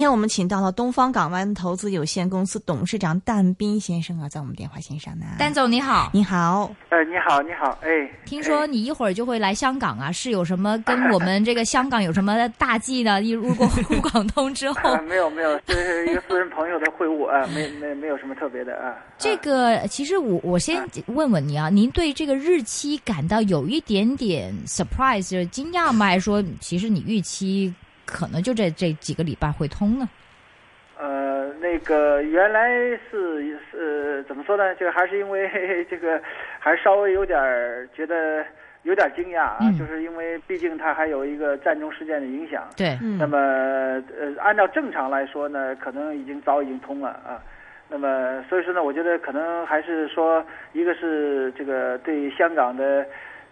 今天我们请到了东方港湾投资有限公司董事长但斌先生啊，在我们电话线上呢。蛋总你好，你好，呃，你好，你好，哎，听说你一会儿就会来香港啊？是有什么跟我们这个香港有什么大计呢？一入过 沪港通之后，没有没有，这是一个私人朋友的会晤啊，没没没有什么特别的啊。这个其实我我先问问你啊，您对这个日期感到有一点点 surprise 就是惊讶吗？还是说其实你预期可能就这这几个礼拜会通呢？呃，那个原来是呃怎么说呢？就还是因为 这个，还稍微有点觉得有点惊讶啊，就是因为毕竟它还有一个战争事件的影响。对，那么呃，按照正常来说呢，可能已经早已经通了啊。那么所以说呢，我觉得可能还是说，一个是这个对香港的。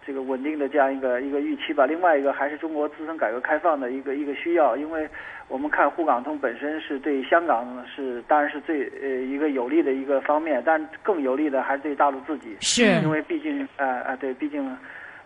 这个稳定的这样一个一个预期吧，另外一个还是中国自身改革开放的一个一个需要，因为我们看沪港通本身是对香港是当然是最呃一个有利的一个方面，但更有利的还是对大陆自己，是因为毕竟啊啊对，毕竟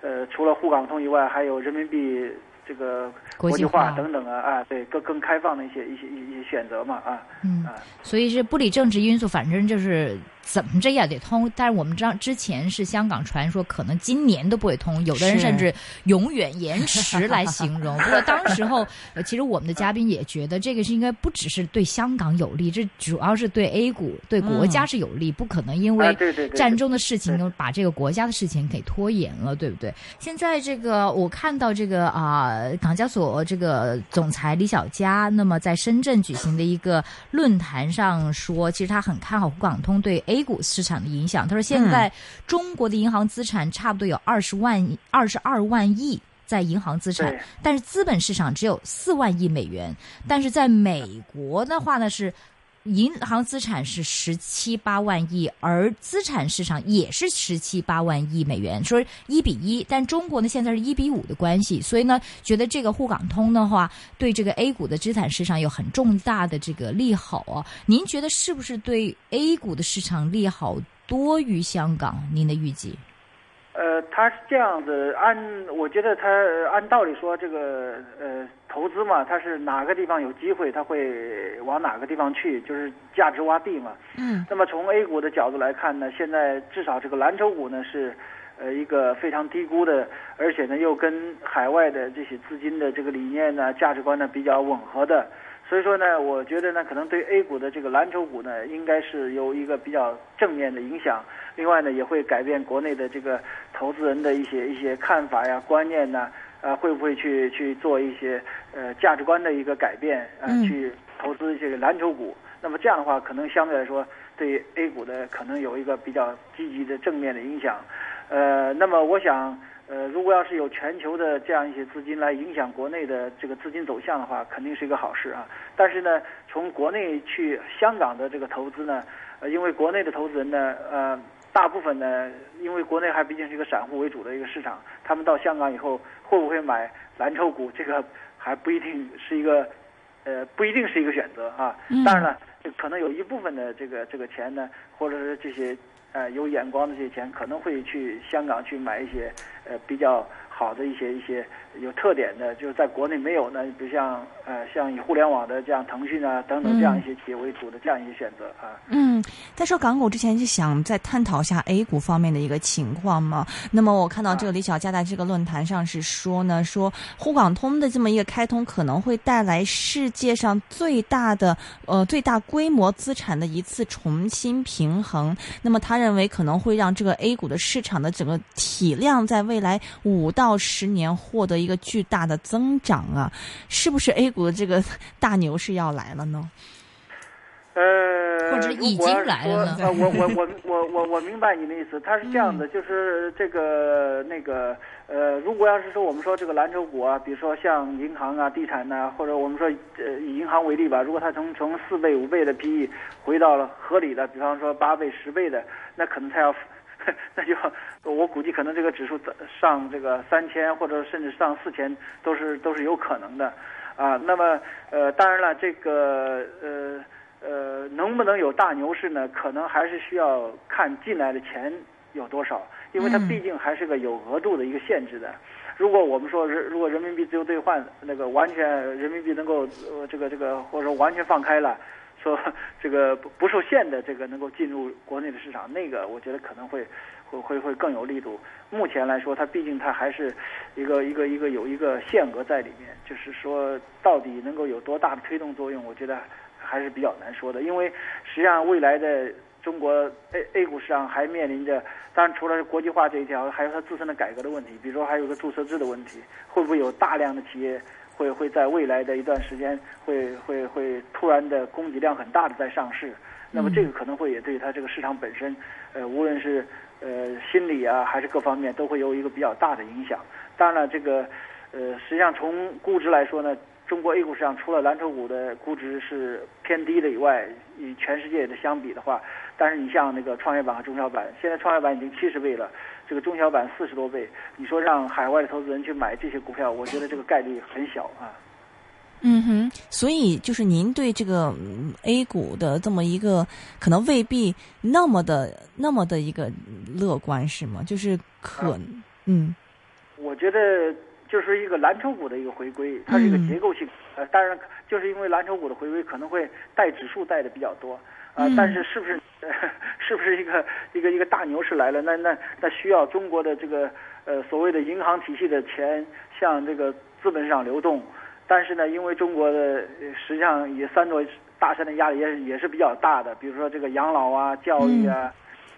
呃除了沪港通以外，还有人民币。这个国际化等等啊啊，对更更开放的一些一些一些选择嘛啊，嗯啊，所以是不理政治因素，反正就是怎么着也得通。但是我们知道之前是香港传说可能今年都不会通，有的人甚至永远延迟来形容。不过当时候，其实我们的嘉宾也觉得这个是应该不只是对香港有利，这主要是对 A 股对国家是有利，不可能因为战争的事情都把这个国家的事情给拖延了，对不对？现在这个我看到这个啊。呃，港交所这个总裁李小加，那么在深圳举行的一个论坛上说，其实他很看好沪港通对 A 股市场的影响。他说，现在中国的银行资产差不多有二十万、二十二万亿在银行资产，但是资本市场只有四万亿美元。但是在美国的话呢是。银行资产是十七八万亿，而资产市场也是十七八万亿美元，说一比一。但中国呢，现在是一比五的关系，所以呢，觉得这个沪港通的话，对这个 A 股的资产市场有很重大的这个利好啊。您觉得是不是对 A 股的市场利好多于香港？您的预计？呃，他是这样子，按我觉得他按道理说，这个呃投资嘛，他是哪个地方有机会，他会往哪个地方去，就是价值洼地嘛。嗯。那么从 A 股的角度来看呢，现在至少这个蓝筹股呢是，呃一个非常低估的，而且呢又跟海外的这些资金的这个理念呢、价值观呢比较吻合的。所以说呢，我觉得呢，可能对 A 股的这个蓝筹股呢，应该是有一个比较正面的影响。另外呢，也会改变国内的这个投资人的一些一些看法呀、观念呐，呃，会不会去去做一些呃价值观的一个改变啊？去投资这个蓝筹股。那么这样的话，可能相对来说，对 A 股的可能有一个比较积极的正面的影响。呃，那么我想。呃，如果要是有全球的这样一些资金来影响国内的这个资金走向的话，肯定是一个好事啊。但是呢，从国内去香港的这个投资呢，呃，因为国内的投资人呢，呃，大部分呢，因为国内还毕竟是一个散户为主的一个市场，他们到香港以后会不会买蓝筹股，这个还不一定是一个，呃，不一定是一个选择啊。当然了，可能有一部分的这个这个钱呢，或者是这些。呃，有眼光的这些钱可能会去香港去买一些呃比较好的一些一些有特点的，就是在国内没有呢，比如像呃像以互联网的这样腾讯啊等等这样一些企业为主的这样一些选择啊。嗯，在说港股之前就想再探讨一下 A 股方面的一个情况嘛。那么我看到这个李小加在这个论坛上是说呢，说沪港通的这么一个开通可能会带来世界上最大的呃最大规模资产的一次重新平衡。那么他。认为可能会让这个 A 股的市场的整个体量在未来五到十年获得一个巨大的增长啊，是不是 A 股的这个大牛市要来了呢？呃，或者已经来了呢？我我我我我我明白你的意思，他是这样的，就是这个那个呃，如果要是说我们说这个蓝筹股啊，比如说像银行啊、地产呐，或者我们说呃以银行为例吧，如果它从从四倍、五倍的 PE 回到了合理的，比方说八倍、十倍的，那可能它要，那就我估计可能这个指数上这个三千或者甚至上四千都是都是有可能的啊。那么呃，当然了，这个呃。呃，能不能有大牛市呢？可能还是需要看进来的钱有多少，因为它毕竟还是个有额度的一个限制的。如果我们说人如果人民币自由兑换那个完全人民币能够呃这个这个或者说完全放开了，说这个不不受限的这个能够进入国内的市场，那个我觉得可能会会会会更有力度。目前来说，它毕竟它还是一个一个一个有一个限额在里面，就是说到底能够有多大的推动作用，我觉得还是比较难说的。因为实际上未来的中国 A A 股市场还面临着，当然除了国际化这一条，还有它自身的改革的问题，比如说还有个注册制的问题，会不会有大量的企业会会在未来的一段时间会会会突然的供给量很大的在上市？那么这个可能会也对它这个市场本身，呃，无论是呃心理啊还是各方面都会有一个比较大的影响。当然了，这个呃实际上从估值来说呢。中国 A 股市场除了蓝筹股的估值是偏低的以外，与全世界的相比的话，但是你像那个创业板和中小板，现在创业板已经七十倍了，这个中小板四十多倍，你说让海外的投资人去买这些股票，我觉得这个概率很小啊。嗯哼，所以就是您对这个 A 股的这么一个可能未必那么的那么的一个乐观是吗？就是可嗯，我觉得。就是一个蓝筹股的一个回归，它是一个结构性。呃，当然，就是因为蓝筹股的回归可能会带指数带的比较多，啊，但是是不是 是不是一个一个一个大牛市来了？那那那需要中国的这个呃所谓的银行体系的钱向这个资本市场流动，但是呢，因为中国的实际上也三座大山的压力也也是比较大的，比如说这个养老啊、教育啊，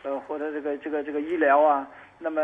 呃或者这个这个这个医疗啊。那么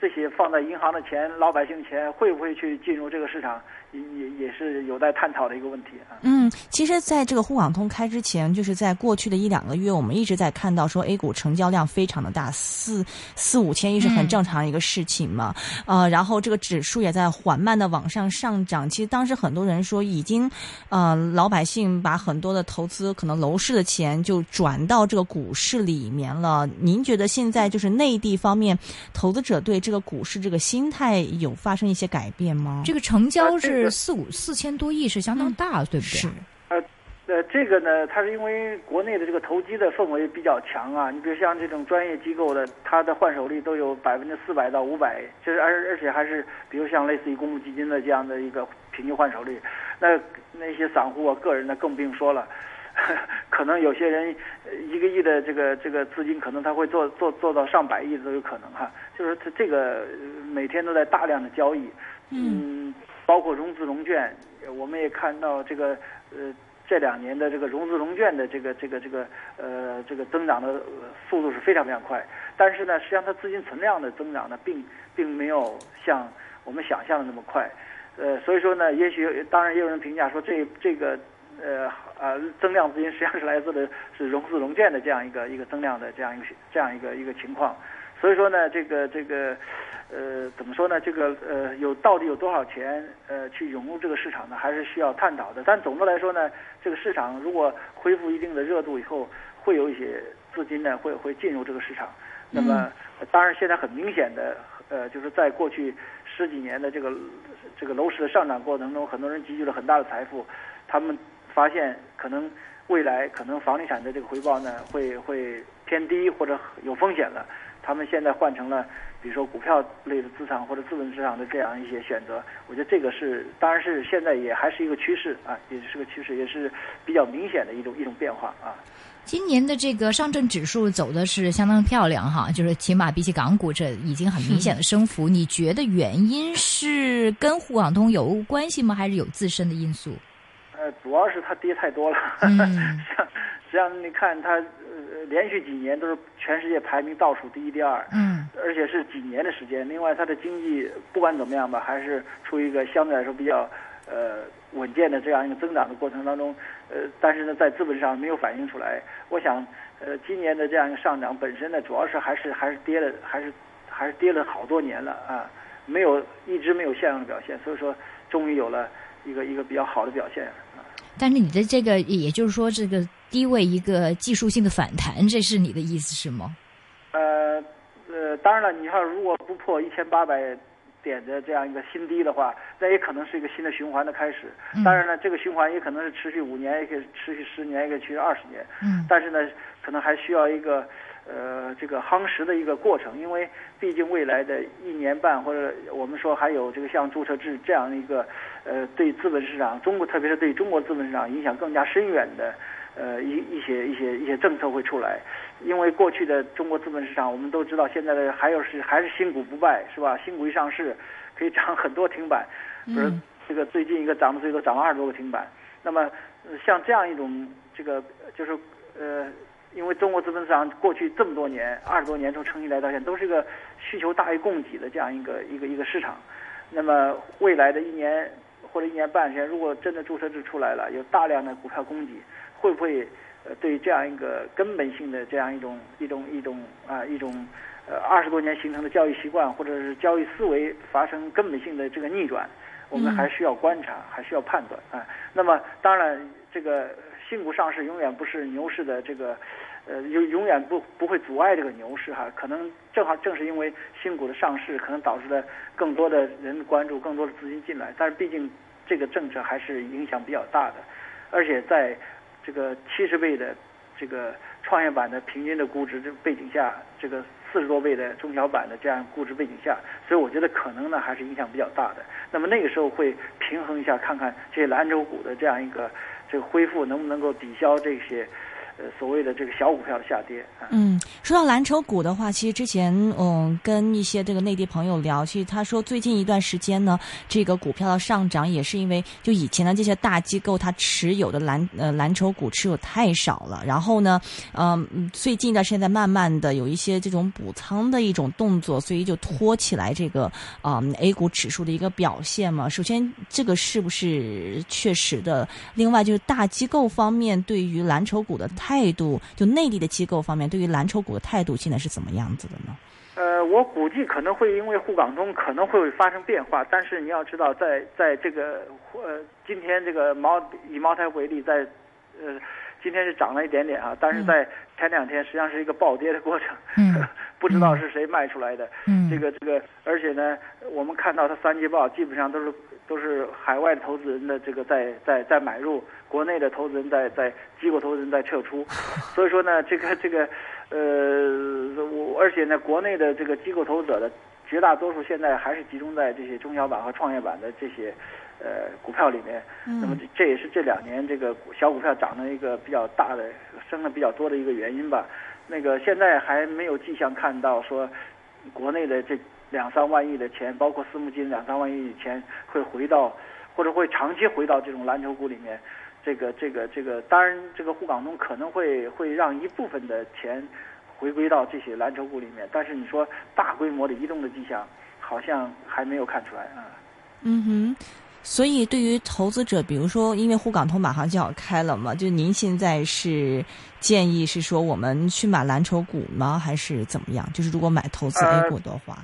这些放在银行的钱，老百姓钱会不会去进入这个市场？也也也是有待探讨的一个问题啊。嗯，其实，在这个沪港通开之前，就是在过去的一两个月，我们一直在看到说 A 股成交量非常的大，四四五千亿是很正常的一个事情嘛。呃，然后这个指数也在缓慢的往上上涨。其实当时很多人说，已经呃老百姓把很多的投资可能楼市的钱就转到这个股市里面了。您觉得现在就是内地方面投资者对这个股市这个心态有发生一些改变吗？这个成交是。四五四千多亿是相当大，对不对？是，呃，呃，这个呢，它是因为国内的这个投机的氛围比较强啊。你比如像这种专业机构的，它的换手率都有百分之四百到五百，就是而而且还是，比如像类似于公募基金的这样的一个平均换手率。那那些散户啊、个人呢，更不用说了，可能有些人一个亿的这个这个资金，可能他会做做做到上百亿都有可能哈。就是他这个每天都在大量的交易，嗯。包括融资融券，我们也看到这个呃这两年的这个融资融券的这个这个这个呃这个增长的速度是非常非常快，但是呢，实际上它资金存量的增长呢，并并没有像我们想象的那么快，呃，所以说呢，也许当然也有人评价说这这个呃呃增量资金实际上是来自的是融资融券的这样一个一个增量的这样一个这样一个一个情况，所以说呢，这个这个。呃，怎么说呢？这个呃，有到底有多少钱呃去涌入这个市场呢？还是需要探讨的。但总的来说呢，这个市场如果恢复一定的热度以后，会有一些资金呢会会进入这个市场。那么，当然现在很明显的呃，就是在过去十几年的这个这个楼市的上涨过程中，很多人积聚了很大的财富，他们发现可能未来可能房地产的这个回报呢会会偏低或者有风险了。他们现在换成了，比如说股票类的资产或者资本市场的这样一些选择，我觉得这个是，当然是现在也还是一个趋势啊，也是个趋势，也是比较明显的一种一种变化啊。今年的这个上证指数走的是相当漂亮哈，就是起码比起港股这已经很明显的升幅。你觉得原因是跟沪港通有关系吗？还是有自身的因素？呃，主要是它跌太多了。嗯，像实际上你看它呃。连续几年都是全世界排名倒数第一、第二，嗯，而且是几年的时间。另外，它的经济不管怎么样吧，还是处于一个相对来说比较呃稳健的这样一个增长的过程当中。呃，但是呢，在资本上没有反映出来。我想，呃，今年的这样一个上涨本身呢，主要是还是还是跌了，还是还是跌了好多年了啊，没有一直没有像样的表现。所以说，终于有了一个一个比较好的表现啊。但是你的这个，也就是说这个。低位一个技术性的反弹，这是你的意思是吗？呃呃，当然了，你看如果不破一千八百点的这样一个新低的话，那也可能是一个新的循环的开始。当然了，这个循环也可能是持续五年，也可以持续十年，也可以持续二十年。嗯，但是呢，可能还需要一个呃这个夯实的一个过程，因为毕竟未来的一年半或者我们说还有这个像注册制这样一个呃对资本市场，中国特别是对中国资本市场影响更加深远的。呃，一一些一些一些政策会出来，因为过去的中国资本市场，我们都知道，现在的还有是还是新股不败，是吧？新股一上市，可以涨很多停板，比如这个最近一个涨的最多涨了二十多个停板。那么像这样一种这个就是呃，因为中国资本市场过去这么多年二十多年从成立来到现在都是一个需求大于供给的这样一个一个一个市场。那么未来的一年或者一年半时间，如果真的注册制出来了，有大量的股票供给。会不会呃对这样一个根本性的这样一种一种一种啊一种呃二十多年形成的交易习惯或者是交易思维发生根本性的这个逆转？我们还需要观察，还需要判断啊。那么当然，这个新股上市永远不是牛市的这个呃永永远不不会阻碍这个牛市哈。可能正好正是因为新股的上市，可能导致了更多的人关注，更多的资金进来。但是毕竟这个政策还是影响比较大的，而且在这个七十倍的这个创业板的平均的估值这背景下，这个四十多倍的中小板的这样估值背景下，所以我觉得可能呢还是影响比较大的。那么那个时候会平衡一下，看看这些蓝筹股的这样一个这个恢复能不能够抵消这些。呃，所谓的这个小股票的下跌。嗯，说到蓝筹股的话，其实之前嗯跟一些这个内地朋友聊，其实他说最近一段时间呢，这个股票的上涨也是因为就以前的这些大机构它持有的蓝呃蓝筹股持有太少了，然后呢，嗯，最近的现在慢慢的有一些这种补仓的一种动作，所以就拖起来这个啊 A 股指数的一个表现嘛。首先，这个是不是确实的？另外，就是大机构方面对于蓝筹股的。态度就内地的机构方面，对于蓝筹股的态度现在是怎么样子的呢？呃，我估计可能会因为沪港通可能会发生变化，但是你要知道，在在这个呃今天这个茅以茅台为例，在呃今天是涨了一点点啊，但是在前两天实际上是一个暴跌的过程，嗯，不知道是谁卖出来的，嗯，这个这个，而且呢，我们看到它三季报基本上都是。都是海外的投资人的这个在在在买入，国内的投资人在在机构投资人在撤出，所以说呢，这个这个，呃，我而且呢，国内的这个机构投资者的绝大多数现在还是集中在这些中小板和创业板的这些呃股票里面。那么这也是这两年这个小股票涨的一个比较大的升的比较多的一个原因吧。那个现在还没有迹象看到说国内的这。两三万亿的钱，包括私募金两三万亿的钱会回到，或者会长期回到这种蓝筹股里面。这个这个这个，当然这个沪港通可能会会让一部分的钱回归到这些蓝筹股里面，但是你说大规模的移动的迹象，好像还没有看出来啊。嗯哼，所以对于投资者，比如说因为沪港通马上就要开了嘛，就您现在是建议是说我们去买蓝筹股吗，还是怎么样？就是如果买投资 A 股的话。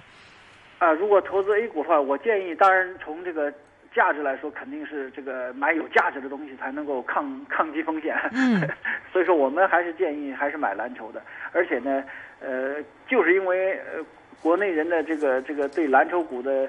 啊，如果投资 A 股的话，我建议，当然从这个价值来说，肯定是这个买有价值的东西才能够抗抗击风险。嗯，所以说我们还是建议还是买蓝筹的，而且呢，呃，就是因为呃国内人的这个这个对蓝筹股的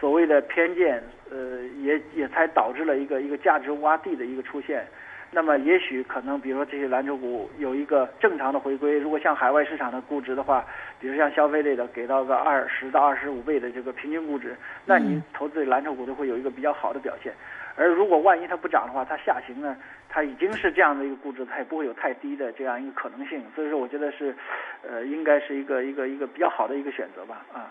所谓的偏见，呃，也也才导致了一个一个价值洼地的一个出现。那么也许可能，比如说这些蓝筹股有一个正常的回归。如果像海外市场的估值的话，比如像消费类的给到个二十到二十五倍的这个平均估值，那你投资蓝筹股都会有一个比较好的表现。而如果万一它不涨的话，它下行呢，它已经是这样的一个估值，它也不会有太低的这样一个可能性。所以说，我觉得是，呃，应该是一个一个一个比较好的一个选择吧，啊。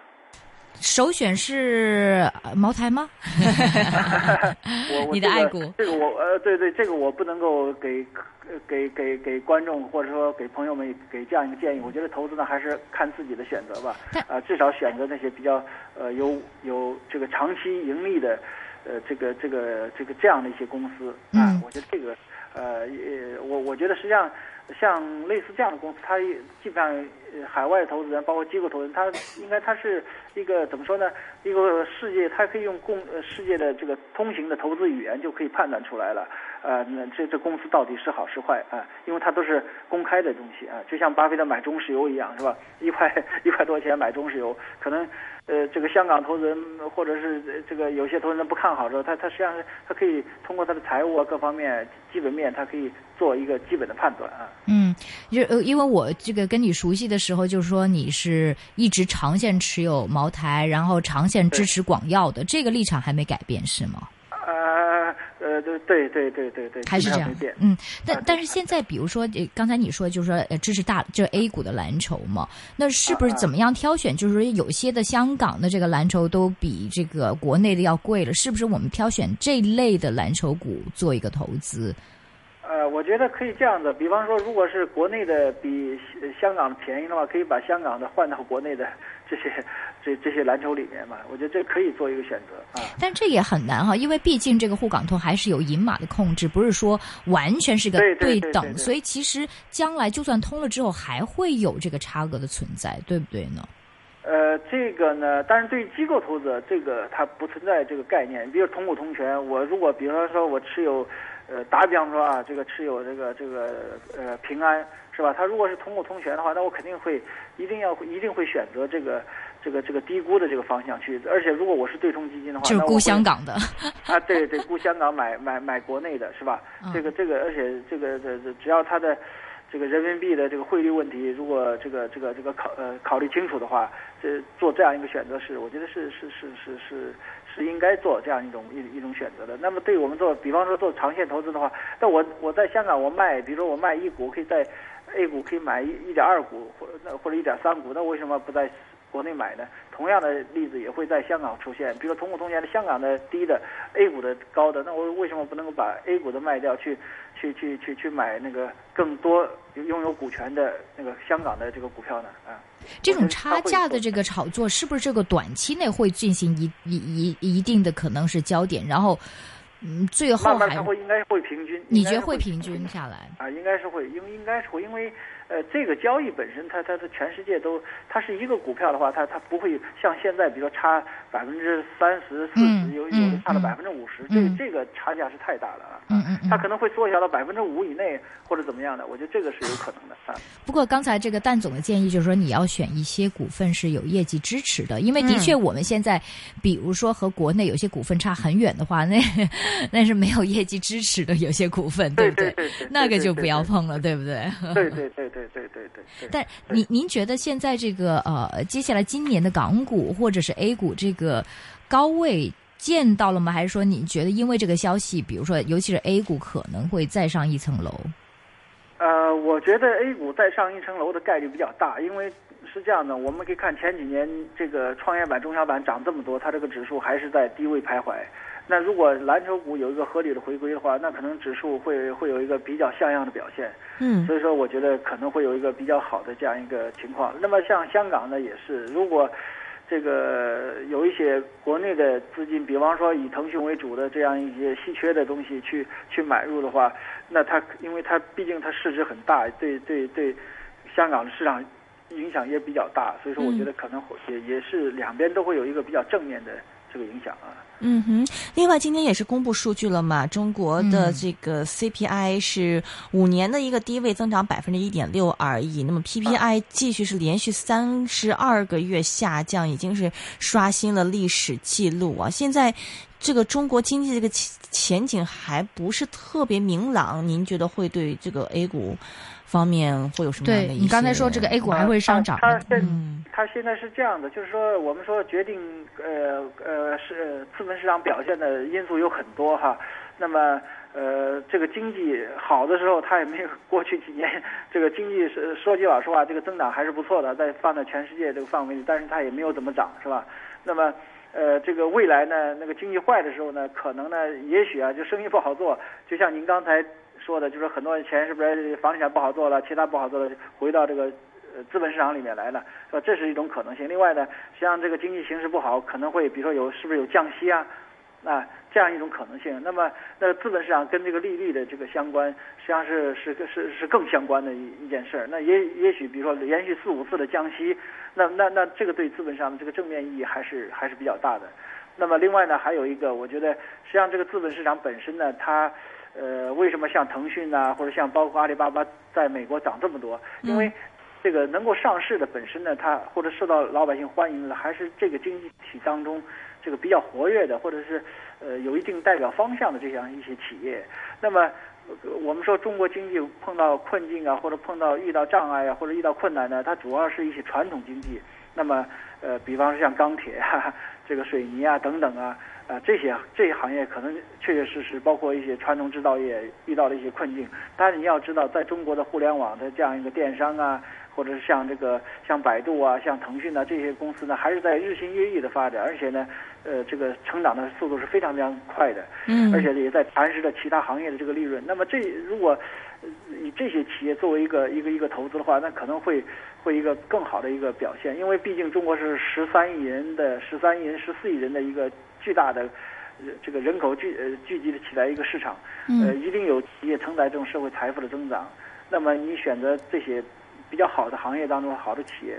首选是茅台吗？我你的爱股这个我呃对对这个我不能够给给给给观众或者说给朋友们给这样一个建议。我觉得投资呢还是看自己的选择吧。啊，至少选择那些比较呃有有这个长期盈利的呃这个这个这个这样的一些公司啊。我觉得这个呃也我我觉得实际上。像类似这样的公司，它基本上海外投资人，包括机构投资人，它应该它是一个怎么说呢？一个世界，它可以用共世界的这个通行的投资语言就可以判断出来了。呃，那这这公司到底是好是坏啊？因为它都是公开的东西啊，就像巴菲特买中石油一样，是吧？一块一块多钱买中石油，可能呃，这个香港投资人或者是这个有些投资人不看好的时候，他他实际上他可以通过他的财务啊各方面基本面，他可以做一个基本的判断啊。嗯，就呃，因为我这个跟你熟悉的时候，就是说你是一直长线持有茅台，然后长线支持广药的，这个立场还没改变是吗？呃呃，对对对对对对，还是这样。嗯，但但是现在，比如说，刚才你说就是说，呃，支持大就是 A 股的蓝筹嘛，那是不是怎么样挑选？就是说，有些的香港的这个蓝筹都比这个国内的要贵了，是不是？我们挑选这类的蓝筹股做一个投资？呃，我觉得可以这样子，比方说，如果是国内的比香港便宜的话，可以把香港的换到国内的这些。这这些蓝筹里面嘛，我觉得这可以做一个选择啊。但这也很难哈，因为毕竟这个沪港通还是有银码的控制，不是说完全是个对等。所以其实将来就算通了之后，还会有这个差额的存在，对不对呢？呃，这个呢，但是对于机构投资者，这个它不存在这个概念。比如同股同权，我如果比方说我持有，呃，打比方说啊，这个持有这个这个呃平安是吧？他如果是同股同权的话，那我肯定会一定要一定会选择这个。这个这个低估的这个方向去，而且如果我是对冲基金的话，就是估香港的啊，对对，估香港买买买国内的是吧？这个这个，而且这个这这，只要它的这个人民币的这个汇率问题，如果这个这个这个考呃考虑清楚的话，这做这样一个选择是，我觉得是是是是是是应该做这样一种一一种选择的。那么对我们做，比方说做长线投资的话，那我我在香港我卖，比如说我卖一股，可以在 A 股可以买一一点二股或者或者一点三股，那为什么不在？国内买呢同样的例子也会在香港出现，比如说同股同权的香港的低的，A 股的高的，那我为什么不能够把 A 股的卖掉，去去去去去买那个更多拥有股权的那个香港的这个股票呢？啊，这种差价的这个炒作是不是这个短期内会进行一一一一定的可能是焦点，然后嗯最后慢慢它会应该会平均，你觉得会平均下来？啊，应该是会，因为应该是会，因为。呃，这个交易本身，它它它全世界都，它是一个股票的话，它它不会像现在，比如说差百分之三十、四十，有有的差了百分之五十，这这个差价是太大了啊。嗯嗯它可能会缩小到百分之五以内，或者怎么样的，我觉得这个是有可能的啊。不过刚才这个蛋总的建议就是说，你要选一些股份是有业绩支持的，因为的确我们现在，比如说和国内有些股份差很远的话，那那是没有业绩支持的有些股份，对不对？那个就不要碰了，对不对？对对对对对对对对。但您您觉得现在这个呃，接下来今年的港股或者是 A 股这个高位？见到了吗？还是说你觉得因为这个消息，比如说尤其是 A 股可能会再上一层楼？呃，我觉得 A 股再上一层楼的概率比较大，因为是这样的，我们可以看前几年这个创业板、中小板涨这么多，它这个指数还是在低位徘徊。那如果蓝筹股有一个合理的回归的话，那可能指数会会有一个比较像样的表现。嗯，所以说我觉得可能会有一个比较好的这样一个情况。那么像香港呢，也是如果。这个有一些国内的资金，比方说以腾讯为主的这样一些稀缺的东西去去买入的话，那它因为它毕竟它市值很大，对对对，香港的市场影响也比较大，所以说我觉得可能也也是两边都会有一个比较正面的。这个影响啊，嗯哼。另外，今天也是公布数据了嘛？中国的这个 CPI 是五年的一个低位增长百分之一点六而已。那么 PPI 继续是连续三十二个月下降，已经是刷新了历史记录啊！现在这个中国经济这个前景还不是特别明朗，您觉得会对这个 A 股？方面会有什么样的？你刚才说这个 A 股还会上涨。它现它现在是这样的，就是说我们说决定呃呃是资本市场表现的因素有很多哈。那么呃这个经济好的时候，它也没有过去几年这个经济是说句老实话，这个增长还是不错的，在放在全世界这个范围里，但是它也没有怎么涨，是吧？那么呃这个未来呢，那个经济坏的时候呢，可能呢也许啊就生意不好做，就像您刚才。说的就是很多钱是不是房地产不好做了，其他不好做了，回到这个呃资本市场里面来了，是吧？这是一种可能性。另外呢，实际上这个经济形势不好，可能会比如说有是不是有降息啊，啊这样一种可能性。那么那资本市场跟这个利率的这个相关，实际上是是是是更相关的一一件事儿。那也也许比如说连续四五次的降息，那那那这个对资本上的这个正面意义还是还是比较大的。那么另外呢，还有一个，我觉得实际上这个资本市场本身呢，它。呃，为什么像腾讯啊，或者像包括阿里巴巴在美国涨这么多？因为这个能够上市的本身呢，它或者受到老百姓欢迎的，还是这个经济体当中这个比较活跃的，或者是呃有一定代表方向的这样一些企业。那么我们说中国经济碰到困境啊，或者碰到遇到障碍啊，或者遇到困难呢，它主要是一些传统经济。那么呃，比方说像钢铁啊、这个水泥啊等等啊。啊，这些这些行业可能确确实实，包括一些传统制造业遇到了一些困境。但是你要知道，在中国的互联网的这样一个电商啊，或者是像这个像百度啊、像腾讯啊这些公司呢，还是在日新月异的发展，而且呢，呃，这个成长的速度是非常非常快的。嗯，而且也在蚕食着其他行业的这个利润。那么这如果以这些企业作为一个一个一个投资的话，那可能会会一个更好的一个表现，因为毕竟中国是十三亿人的十三亿人十四亿人的一个。巨大的这个人口聚呃聚集的起来一个市场，呃，一定有企业承载这种社会财富的增长。那么你选择这些比较好的行业当中好的企业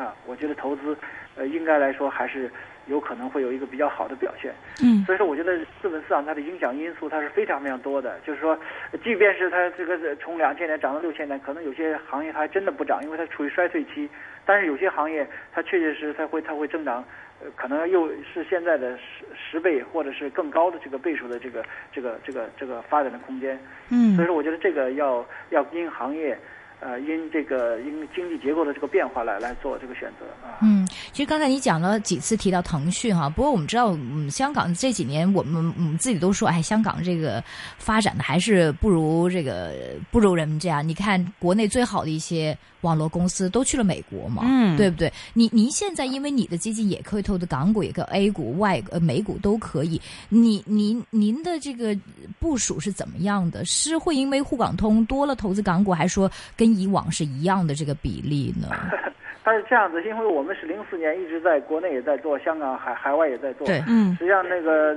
啊，我觉得投资呃应该来说还是有可能会有一个比较好的表现。嗯，所以说我觉得资本市场它的影响因素它是非常非常多的。就是说，即便是它这个从两千年涨到六千年，可能有些行业它还真的不涨，因为它处于衰退期。但是有些行业它确确实实它会它会增长。呃，可能又是现在的十十倍或者是更高的这个倍数的这个这个这个这个发展的空间。嗯，所以说我觉得这个要要因行业。呃，因这个因经济结构的这个变化来来做这个选择啊。嗯，其实刚才你讲了几次提到腾讯哈，不过我们知道，嗯，香港这几年我们嗯自己都说，哎，香港这个发展的还是不如这个不如人家。你看国内最好的一些网络公司都去了美国嘛，嗯，对不对？你您现在因为你的基金也可以投的港股，也可 A 股、外呃美股都可以。你您您的这个部署是怎么样的？是会因为沪港通多了投资港股，还是说跟以往是一样的这个比例呢？它是这样子，因为我们是零四年一直在国内也在做，香港海海外也在做。对，嗯。实际上那个，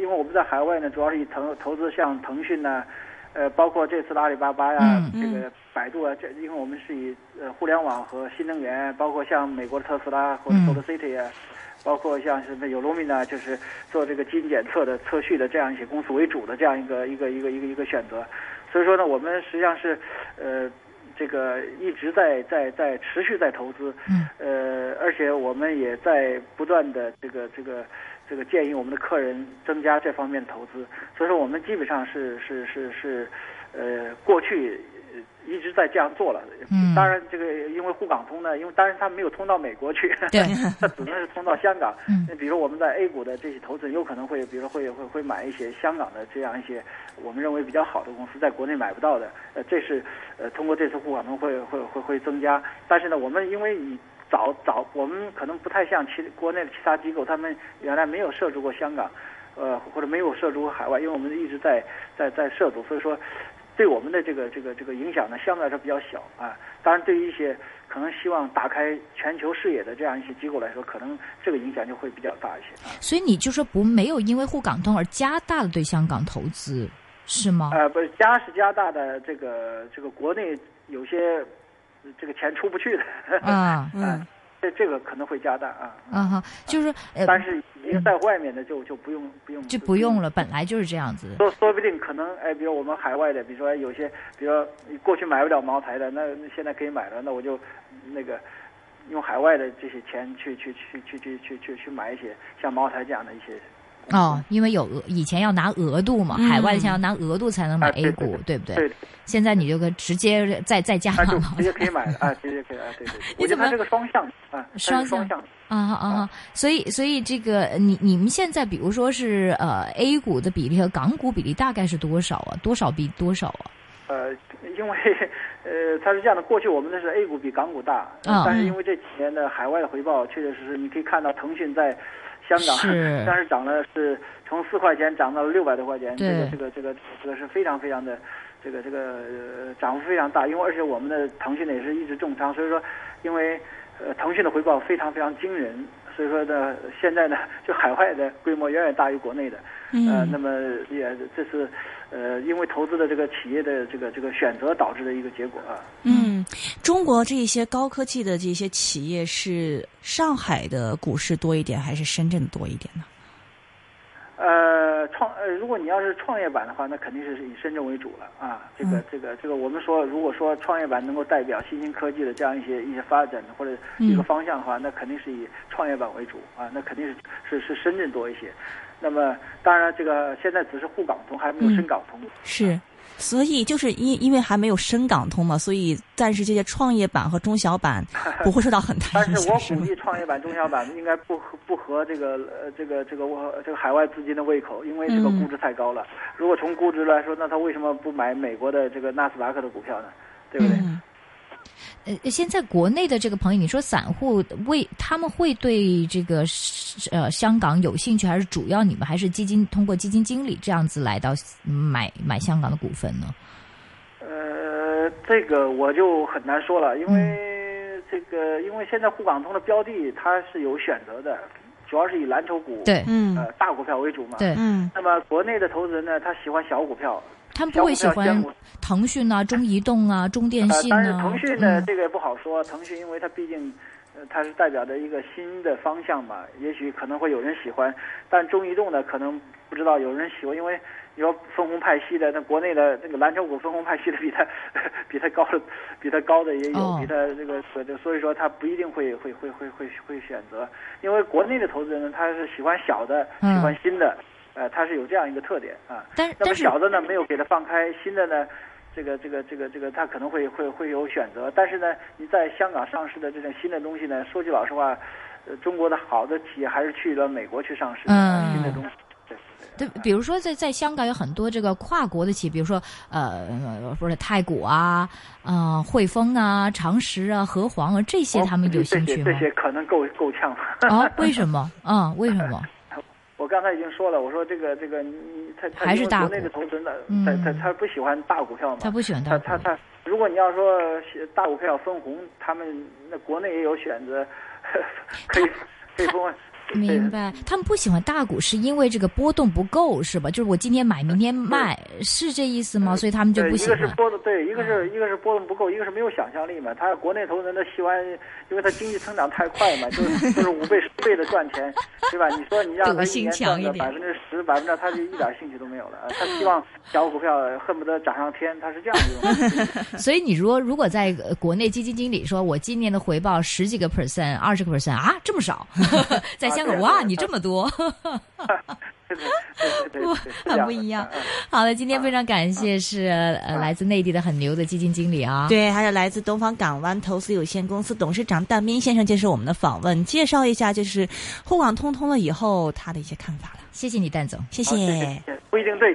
因为我们在海外呢，主要是以投投资像腾讯呢，呃，包括这次的阿里巴巴呀，这个百度啊，这因为我们是以呃互联网和新能源，包括像美国的特斯拉或者 SolarCity 啊，包括像什么有罗米呢，就是做这个基因检测的测序的这样一些公司为主的这样一个一个一个一个一个选择。所以说呢，我们实际上是呃。这个一直在在在持续在投资，嗯，呃，而且我们也在不断的这个这个这个建议我们的客人增加这方面的投资，所以说我们基本上是是是是，呃，过去。一直在这样做了，嗯，当然这个因为沪港通呢，因为当然它没有通到美国去，对，它只能是通到香港。嗯，那比如我们在 A 股的这些投资人有可能会，比如说会会会买一些香港的这样一些我们认为比较好的公司，在国内买不到的，呃，这是呃通过这次沪港通会会会会增加。但是呢，我们因为以早早我们可能不太像其国内的其他机构，他们原来没有涉足过香港，呃，或者没有涉足过海外，因为我们一直在在在涉足，所以说。对我们的这个这个这个影响呢，相对来说比较小啊。当然，对于一些可能希望打开全球视野的这样一些机构来说，可能这个影响就会比较大一些。所以你就说不没有因为沪港通而加大了对香港投资，是吗？呃，不是加是加大的，这个这个国内有些这个钱出不去的啊，嗯。这这个可能会加大啊，嗯哈，就是呃，但是已经在外面的就就不用不用就不用了，本来就是这样子。说说不定可能哎，比如我们海外的，比如说有些，比如说过去买不了茅台的，那现在可以买了，那我就那个用海外的这些钱去去去去去去去去买一些像茅台这样的一些。哦，因为有额以前要拿额度嘛，海外的钱要拿额度才能买 A 股，对不对？对。现在你就可直接再再加码嘛，直接可以买啊，直接可以啊，对对。你怎么这个双向啊？双向啊啊！所以所以这个你你们现在比如说是呃 A 股的比例和港股比例大概是多少啊？多少比多少啊？呃，因为呃它是这样的，过去我们的是 A 股比港股大，但是因为这几年的海外的回报确确实实，你可以看到腾讯在。香港，但是涨了是从四块钱涨到了六百多块钱，这个这个这个这个是非常非常的，这个这个涨幅非常大。因为而且我们的腾讯呢也是一直重仓，所以说，因为呃腾讯的回报非常非常惊人，所以说呢现在呢就海外的规模远远大于国内的，呃那么也这是。呃，因为投资的这个企业的这个这个选择导致的一个结果啊。嗯，中国这些高科技的这些企业是上海的股市多一点，还是深圳多一点呢？呃，创呃，如果你要是创业板的话，那肯定是以深圳为主了啊。这个、嗯这个这个，我们说，如果说创业板能够代表新兴科技的这样一些一些发展或者一个嗯方向的话，那肯定是以创业板为主啊，那肯定是是是深圳多一些。那么当然，这个现在只是沪港通，还没有嗯深港通。是，所以就是因因为还没有深港通嘛，所以暂时这些创业板和中小板 不会受到很大但影是我响，是我估计创业板、中小板应该不合不合这个呃这个这个我这个海外资金的胃口，因为这个嗯估值太高了。如果从估值来说，那他为什么不买美国的这个纳斯达克的股票呢？对不对？嗯呃，现在国内的这个朋友，你说散户为他们会对这个呃香港有兴趣，还是主要你们还是基金通过基金经理这样子来到买买香港的股份呢？呃，这个我就很难说了，因为这个因为现在沪港通的标的它是有选择的，主要是以蓝筹股对嗯呃大股票为主嘛。。对，嗯那么国内的投资人呢，他喜欢小股票，他们不会喜欢腾讯啊、中移动啊、中电呃，信但是啊。腾讯呢，嗯这个也不好说。腾讯因为它毕竟，呃，它是代表着一个新的方向嘛，也许可能会有人喜欢。但中移动呢，可能不知道有人喜欢，因为你说分红派息的，那国内的那个蓝筹股分红派息的比它 比它高的比它高的也有，哦比它这个所以所以说它不一定会会会会会会选择，因为国内的投资人呢，他是喜欢小的，嗯喜欢新的，呃，它是有这样一个特点啊。但那么小的呢，没有给它放开，新的呢，这个这个这个这个，它可能会会会有选择。但是呢，你在香港上市的这种新的东西呢，说句老实话，呃，中国的好的企业还是去了美国去上市的、嗯新的东西。对对，比如说在在香港有很多这个跨国的企业，比如说呃，不是太古啊、呃、汇丰啊、长实啊、和黄啊这些，他们有兴趣吗这些这？些可能够够呛。啊，为什么？啊，为什么？我刚才已经说了，我说这个这个他他还是大因为国内股的投资人呢，嗯。他他他不喜欢大股票嘛，他不喜欢大股他他他，如果你要说大股票分红，他们那国内也有选择，可以可以分红。明白，他们不喜欢大股，是因为这个波动不够，是吧？就是我今天买，明天卖，是这意思吗？所以他们就，不喜欢一个是。波动，对，一个是、一个是波动不够，一个是没有想象力嘛。他国内投资人他喜欢，因为他经济增长太快嘛，就是 就是五倍十倍的赚钱，对吧？你说你让他一年赚个百分之十、百分之，他就一点兴趣都没有了。呃他希望小股票恨不得涨上天，他是这样一种。所以你如果如果在呃国内基金经理说我今年的回报十几个 percent、二十个 percent 啊，这么少，在香港哇，你这么多，对对对对对，是这很不一样。好的，今天非常感谢是呃来自内地的很牛的基金经理啊。对，还有来自东方港湾投资有限公司董事长但斌先生接受我们的访问，介绍一下就是沪港通通了以后他的一些看法了。谢谢你，蛋总。谢谢不一定对。